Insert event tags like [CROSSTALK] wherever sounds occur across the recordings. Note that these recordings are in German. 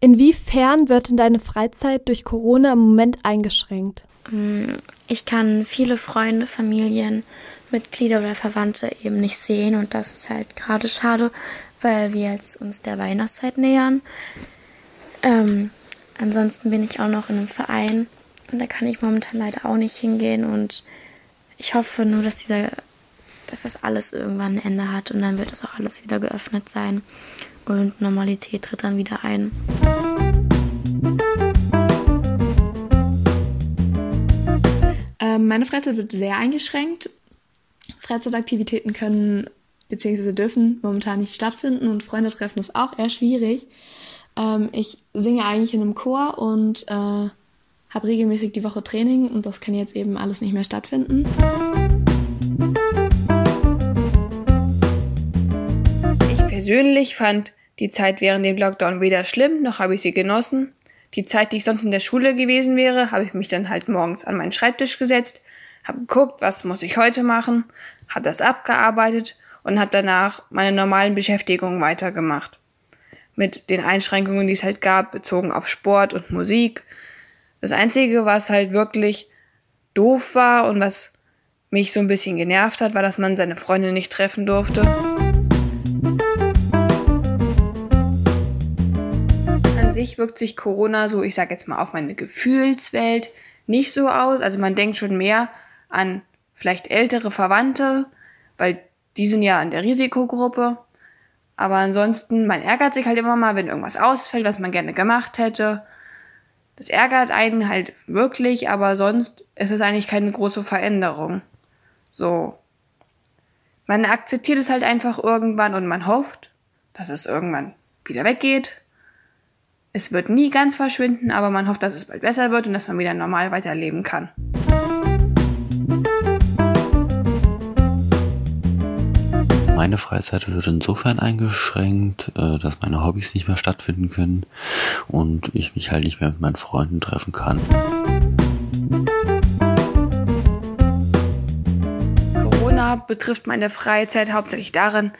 Inwiefern wird denn deine Freizeit durch Corona im Moment eingeschränkt? Mm, ich kann viele Freunde, Familien, Mitglieder oder Verwandte eben nicht sehen und das ist halt gerade schade, weil wir jetzt uns der Weihnachtszeit nähern. Ähm, ansonsten bin ich auch noch in einem Verein und da kann ich momentan leider auch nicht hingehen und ich hoffe nur, dass dieser, dass das alles irgendwann ein Ende hat und dann wird es auch alles wieder geöffnet sein und Normalität tritt dann wieder ein. Ähm, meine Freizeit wird sehr eingeschränkt. Freizeitaktivitäten können bzw. dürfen momentan nicht stattfinden und Freunde treffen ist auch eher schwierig. Ähm, ich singe eigentlich in einem Chor und äh, habe regelmäßig die Woche Training und das kann jetzt eben alles nicht mehr stattfinden. Ich persönlich fand die Zeit während dem Lockdown weder schlimm, noch habe ich sie genossen. Die Zeit, die ich sonst in der Schule gewesen wäre, habe ich mich dann halt morgens an meinen Schreibtisch gesetzt, habe geguckt, was muss ich heute machen, habe das abgearbeitet und habe danach meine normalen Beschäftigungen weitergemacht. Mit den Einschränkungen, die es halt gab, bezogen auf Sport und Musik. Das Einzige, was halt wirklich doof war und was mich so ein bisschen genervt hat, war, dass man seine Freunde nicht treffen durfte. Wirkt sich Corona so, ich sag jetzt mal, auf meine Gefühlswelt nicht so aus. Also man denkt schon mehr an vielleicht ältere Verwandte, weil die sind ja in der Risikogruppe. Aber ansonsten, man ärgert sich halt immer mal, wenn irgendwas ausfällt, was man gerne gemacht hätte. Das ärgert einen halt wirklich, aber sonst ist es eigentlich keine große Veränderung. So. Man akzeptiert es halt einfach irgendwann und man hofft, dass es irgendwann wieder weggeht. Es wird nie ganz verschwinden, aber man hofft, dass es bald besser wird und dass man wieder normal weiterleben kann. Meine Freizeit wird insofern eingeschränkt, äh, dass meine Hobbys nicht mehr stattfinden können und ich mich halt nicht mehr mit meinen Freunden treffen kann. Corona betrifft meine Freizeit hauptsächlich darin,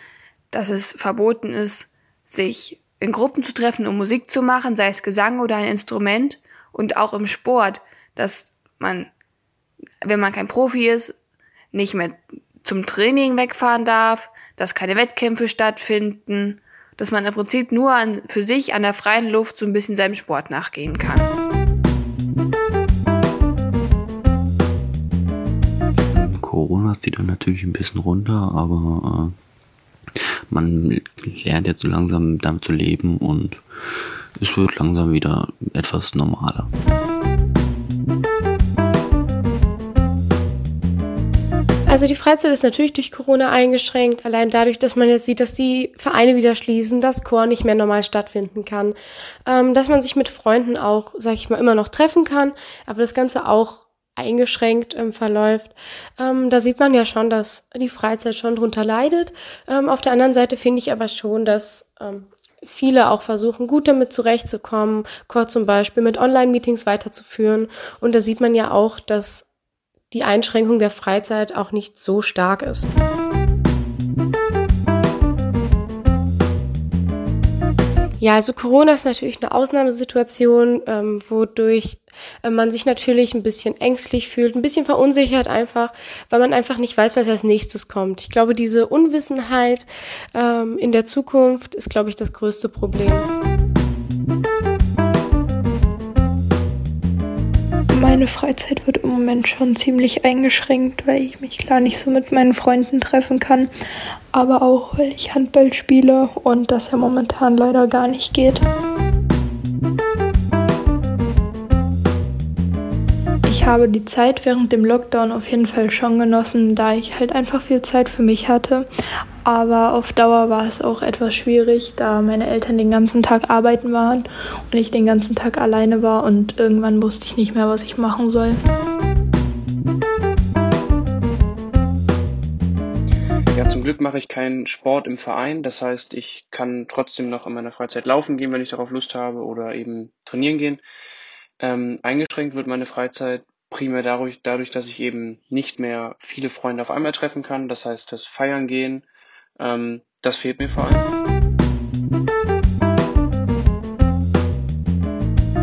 dass es verboten ist, sich in Gruppen zu treffen, um Musik zu machen, sei es Gesang oder ein Instrument und auch im Sport, dass man, wenn man kein Profi ist, nicht mehr zum Training wegfahren darf, dass keine Wettkämpfe stattfinden, dass man im Prinzip nur an, für sich an der freien Luft so ein bisschen seinem Sport nachgehen kann. Corona zieht dann natürlich ein bisschen runter, aber äh, man lernt jetzt so langsam damit zu leben und es wird langsam wieder etwas normaler. Also die Freizeit ist natürlich durch Corona eingeschränkt, allein dadurch, dass man jetzt sieht, dass die Vereine wieder schließen, dass Chor nicht mehr normal stattfinden kann, ähm, dass man sich mit Freunden auch, sag ich mal, immer noch treffen kann, aber das Ganze auch eingeschränkt ähm, verläuft. Ähm, da sieht man ja schon, dass die Freizeit schon drunter leidet. Ähm, auf der anderen Seite finde ich aber schon, dass ähm, viele auch versuchen, gut damit zurechtzukommen, Chor zum Beispiel mit Online-Meetings weiterzuführen. Und da sieht man ja auch, dass die Einschränkung der Freizeit auch nicht so stark ist. Ja, also Corona ist natürlich eine Ausnahmesituation, ähm, wodurch äh, man sich natürlich ein bisschen ängstlich fühlt, ein bisschen verunsichert einfach, weil man einfach nicht weiß, was als nächstes kommt. Ich glaube, diese Unwissenheit ähm, in der Zukunft ist, glaube ich, das größte Problem. Meine Freizeit wird im Moment schon ziemlich eingeschränkt, weil ich mich klar nicht so mit meinen Freunden treffen kann, aber auch weil ich Handball spiele und das ja momentan leider gar nicht geht. Ich habe die Zeit während dem Lockdown auf jeden Fall schon genossen, da ich halt einfach viel Zeit für mich hatte. Aber auf Dauer war es auch etwas schwierig, da meine Eltern den ganzen Tag arbeiten waren und ich den ganzen Tag alleine war und irgendwann wusste ich nicht mehr, was ich machen soll. Ja, zum Glück mache ich keinen Sport im Verein. Das heißt, ich kann trotzdem noch in meiner Freizeit laufen gehen, wenn ich darauf Lust habe, oder eben trainieren gehen. Ähm, eingeschränkt wird meine Freizeit primär dadurch, dadurch, dass ich eben nicht mehr viele Freunde auf einmal treffen kann. Das heißt, das Feiern gehen, ähm, das fehlt mir vor allem.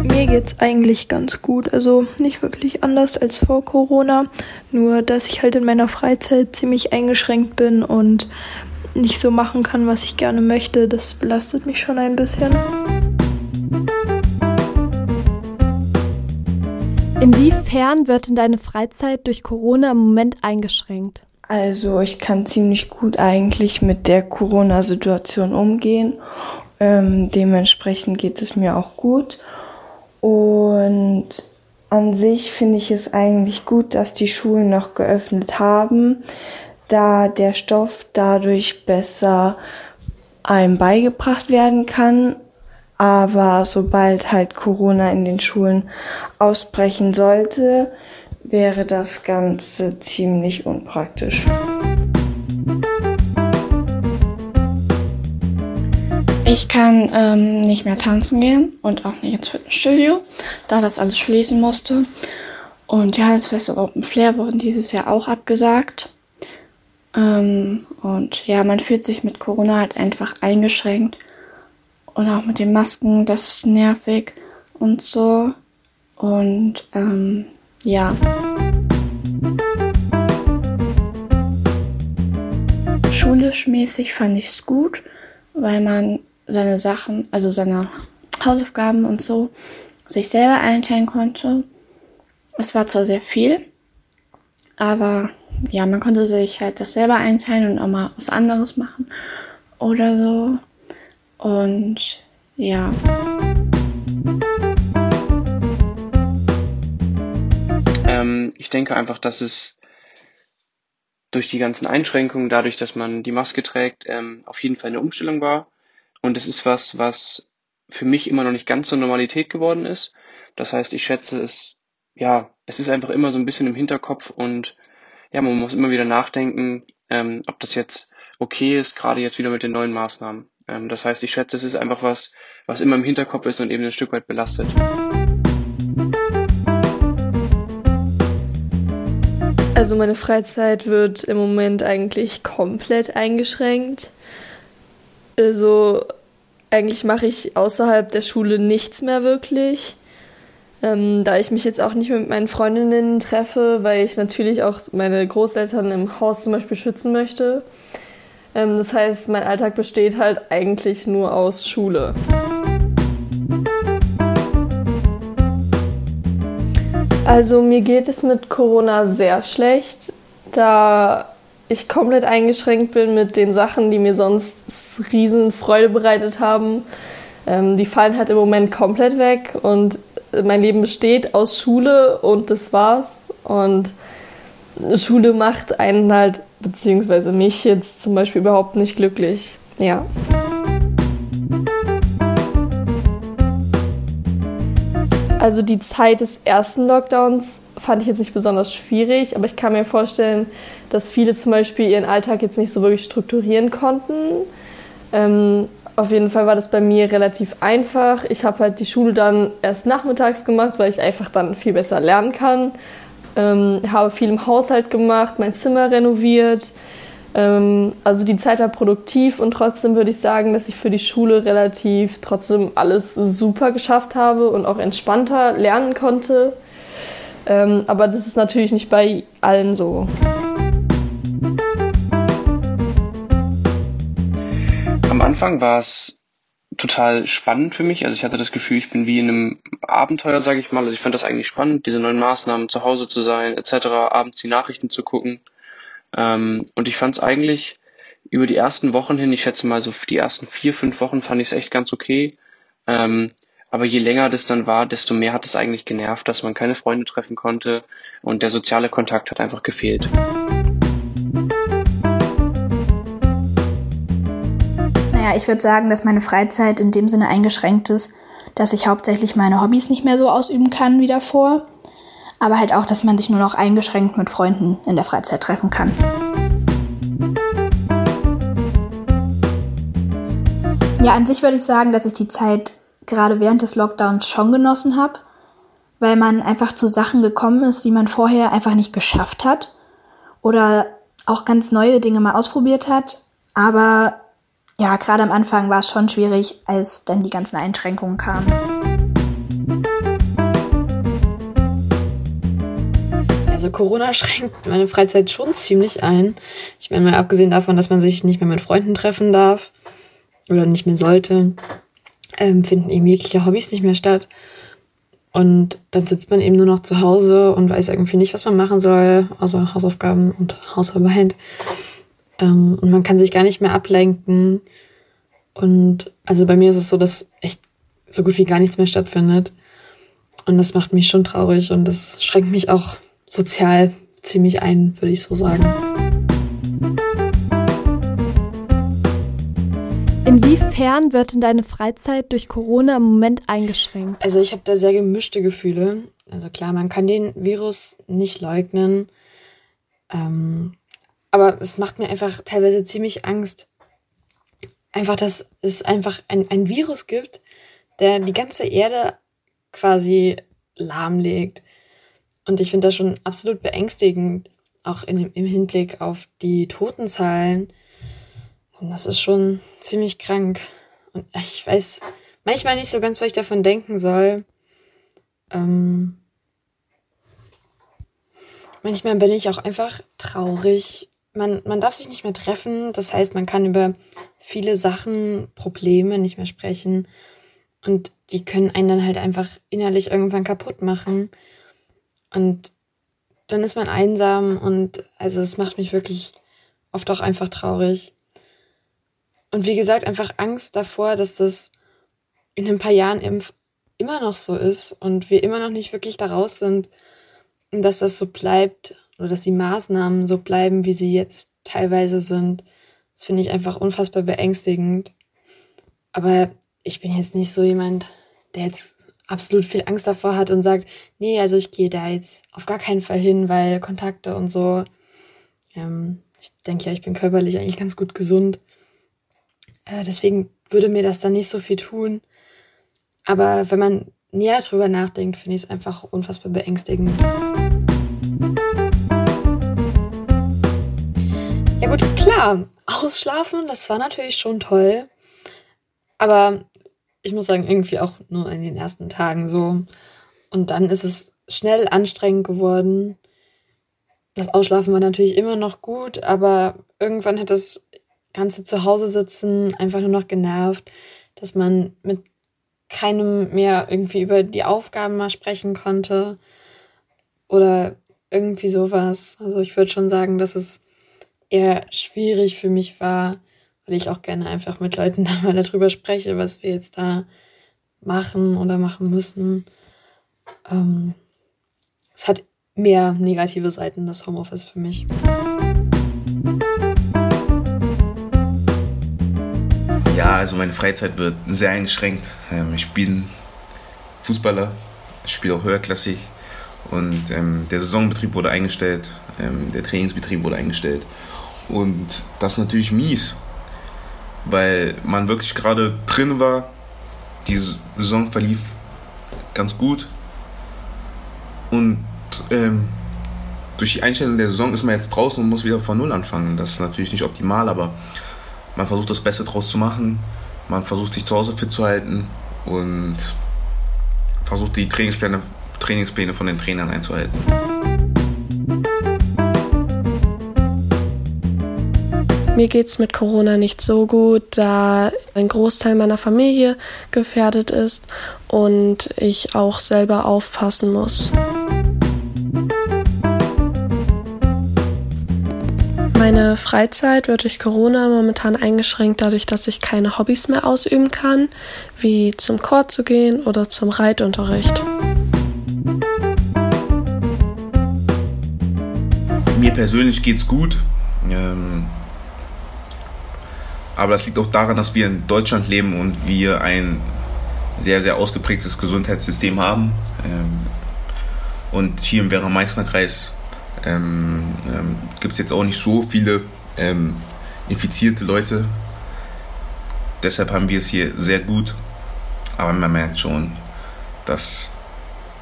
Mir geht's eigentlich ganz gut. Also nicht wirklich anders als vor Corona. Nur, dass ich halt in meiner Freizeit ziemlich eingeschränkt bin und nicht so machen kann, was ich gerne möchte. Das belastet mich schon ein bisschen. Inwiefern wird denn deine Freizeit durch Corona im Moment eingeschränkt? Also ich kann ziemlich gut eigentlich mit der Corona-Situation umgehen. Ähm, dementsprechend geht es mir auch gut. Und an sich finde ich es eigentlich gut, dass die Schulen noch geöffnet haben, da der Stoff dadurch besser einem beigebracht werden kann. Aber sobald halt Corona in den Schulen ausbrechen sollte, wäre das Ganze ziemlich unpraktisch. Ich kann ähm, nicht mehr tanzen gehen und auch nicht ins Fitnessstudio, da das alles schließen musste. Und das Festival Open Flair wurden dieses Jahr auch abgesagt. Ähm, und ja, man fühlt sich mit Corona halt einfach eingeschränkt. Und auch mit den Masken, das ist nervig und so. Und ähm, ja. Schulisch mäßig fand ich es gut, weil man seine Sachen, also seine Hausaufgaben und so, sich selber einteilen konnte. Es war zwar sehr viel, aber ja, man konnte sich halt das selber einteilen und auch mal was anderes machen oder so. Und ja. Ähm, ich denke einfach, dass es durch die ganzen Einschränkungen, dadurch, dass man die Maske trägt, ähm, auf jeden Fall eine Umstellung war. Und es ist was, was für mich immer noch nicht ganz zur Normalität geworden ist. Das heißt, ich schätze es, ja, es ist einfach immer so ein bisschen im Hinterkopf und ja, man muss immer wieder nachdenken, ähm, ob das jetzt okay ist, gerade jetzt wieder mit den neuen Maßnahmen. Ähm, das heißt, ich schätze, es ist einfach was, was immer im Hinterkopf ist und eben ein Stück weit belastet. Also meine Freizeit wird im Moment eigentlich komplett eingeschränkt. Also eigentlich mache ich außerhalb der Schule nichts mehr wirklich. Ähm, da ich mich jetzt auch nicht mehr mit meinen Freundinnen treffe, weil ich natürlich auch meine Großeltern im Haus zum Beispiel schützen möchte. Ähm, das heißt, mein Alltag besteht halt eigentlich nur aus Schule. Also mir geht es mit Corona sehr schlecht, da ich komplett eingeschränkt bin mit den Sachen, die mir sonst riesen Freude bereitet haben. Ähm, die fallen halt im Moment komplett weg und mein Leben besteht aus Schule und das war's. Und Schule macht einen halt, beziehungsweise mich jetzt zum Beispiel überhaupt nicht glücklich. Ja. Also die Zeit des ersten Lockdowns fand ich jetzt nicht besonders schwierig, aber ich kann mir vorstellen, dass viele zum Beispiel ihren Alltag jetzt nicht so wirklich strukturieren konnten. Ähm, auf jeden Fall war das bei mir relativ einfach. Ich habe halt die Schule dann erst nachmittags gemacht, weil ich einfach dann viel besser lernen kann. Ähm, habe viel im Haushalt gemacht, mein Zimmer renoviert. Ähm, also die Zeit war produktiv und trotzdem würde ich sagen, dass ich für die Schule relativ trotzdem alles super geschafft habe und auch entspannter lernen konnte. Ähm, aber das ist natürlich nicht bei allen so. Am Anfang war es total spannend für mich. Also ich hatte das Gefühl, ich bin wie in einem Abenteuer, sage ich mal. Also ich fand das eigentlich spannend, diese neuen Maßnahmen, zu Hause zu sein, etc., abends die Nachrichten zu gucken. Ähm, und ich fand es eigentlich über die ersten Wochen hin, ich schätze mal so die ersten vier, fünf Wochen fand ich es echt ganz okay. Ähm, aber je länger das dann war, desto mehr hat es eigentlich genervt, dass man keine Freunde treffen konnte und der soziale Kontakt hat einfach gefehlt. Naja, ich würde sagen, dass meine Freizeit in dem Sinne eingeschränkt ist, dass ich hauptsächlich meine Hobbys nicht mehr so ausüben kann wie davor aber halt auch, dass man sich nur noch eingeschränkt mit Freunden in der Freizeit treffen kann. Ja, an sich würde ich sagen, dass ich die Zeit gerade während des Lockdowns schon genossen habe, weil man einfach zu Sachen gekommen ist, die man vorher einfach nicht geschafft hat oder auch ganz neue Dinge mal ausprobiert hat. Aber ja, gerade am Anfang war es schon schwierig, als dann die ganzen Einschränkungen kamen. Also Corona [LAUGHS] schränkt meine Freizeit schon ziemlich ein. Ich meine, mal abgesehen davon, dass man sich nicht mehr mit Freunden treffen darf oder nicht mehr sollte, ähm, finden eben jegliche Hobbys nicht mehr statt. Und dann sitzt man eben nur noch zu Hause und weiß irgendwie nicht, was man machen soll, außer Hausaufgaben und Hausarbeit. Ähm, und man kann sich gar nicht mehr ablenken. Und also bei mir ist es so, dass echt so gut wie gar nichts mehr stattfindet. Und das macht mich schon traurig und das schränkt mich auch sozial ziemlich ein, würde ich so sagen. Inwiefern wird denn deine Freizeit durch Corona im Moment eingeschränkt? Also ich habe da sehr gemischte Gefühle. Also klar, man kann den Virus nicht leugnen. Ähm, aber es macht mir einfach teilweise ziemlich Angst. Einfach, dass es einfach ein, ein Virus gibt, der die ganze Erde quasi lahmlegt. Und ich finde das schon absolut beängstigend, auch in, im Hinblick auf die Totenzahlen. Und das ist schon ziemlich krank. Und ich weiß manchmal nicht so ganz, was ich davon denken soll. Ähm, manchmal bin ich auch einfach traurig. Man, man darf sich nicht mehr treffen. Das heißt, man kann über viele Sachen, Probleme nicht mehr sprechen. Und die können einen dann halt einfach innerlich irgendwann kaputt machen. Und dann ist man einsam und also es macht mich wirklich oft auch einfach traurig. Und wie gesagt, einfach Angst davor, dass das in ein paar Jahren immer noch so ist und wir immer noch nicht wirklich da raus sind und dass das so bleibt oder dass die Maßnahmen so bleiben, wie sie jetzt teilweise sind. Das finde ich einfach unfassbar beängstigend. Aber ich bin jetzt nicht so jemand, der jetzt absolut viel Angst davor hat und sagt, nee, also ich gehe da jetzt auf gar keinen Fall hin, weil Kontakte und so. Ähm, ich denke ja, ich bin körperlich eigentlich ganz gut gesund. Äh, deswegen würde mir das dann nicht so viel tun. Aber wenn man näher drüber nachdenkt, finde ich es einfach unfassbar beängstigend. Klar, ausschlafen, das war natürlich schon toll. Aber ich muss sagen, irgendwie auch nur in den ersten Tagen so. Und dann ist es schnell anstrengend geworden. Das Ausschlafen war natürlich immer noch gut, aber irgendwann hat das ganze Zuhause sitzen einfach nur noch genervt, dass man mit keinem mehr irgendwie über die Aufgaben mal sprechen konnte oder irgendwie sowas. Also ich würde schon sagen, dass es eher schwierig für mich war, weil ich auch gerne einfach mit Leuten [LAUGHS] da mal darüber spreche, was wir jetzt da machen oder machen müssen. Ähm, es hat mehr negative Seiten, das Homeoffice für mich. Ja, also meine Freizeit wird sehr eingeschränkt. Ähm, ich bin Fußballer, ich spiele auch höherklassig und ähm, der Saisonbetrieb wurde eingestellt, ähm, der Trainingsbetrieb wurde eingestellt und das ist natürlich mies, weil man wirklich gerade drin war. Die Saison verlief ganz gut. Und ähm, durch die Einstellung der Saison ist man jetzt draußen und muss wieder von Null anfangen. Das ist natürlich nicht optimal, aber man versucht das Beste draus zu machen. Man versucht sich zu Hause fit zu halten und versucht die Trainingspläne, Trainingspläne von den Trainern einzuhalten. Mir geht's mit Corona nicht so gut, da ein Großteil meiner Familie gefährdet ist und ich auch selber aufpassen muss. Meine Freizeit wird durch Corona momentan eingeschränkt dadurch, dass ich keine Hobbys mehr ausüben kann, wie zum Chor zu gehen oder zum Reitunterricht. Mir persönlich geht's gut. Aber das liegt auch daran, dass wir in Deutschland leben und wir ein sehr, sehr ausgeprägtes Gesundheitssystem haben. Ähm, und hier im Werra-Meißner-Kreis ähm, ähm, gibt es jetzt auch nicht so viele ähm, infizierte Leute. Deshalb haben wir es hier sehr gut. Aber man merkt schon, dass,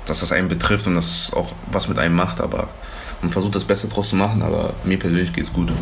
dass das einen betrifft und dass es auch was mit einem macht. Aber man versucht das Beste draus zu machen, aber mir persönlich geht es gut.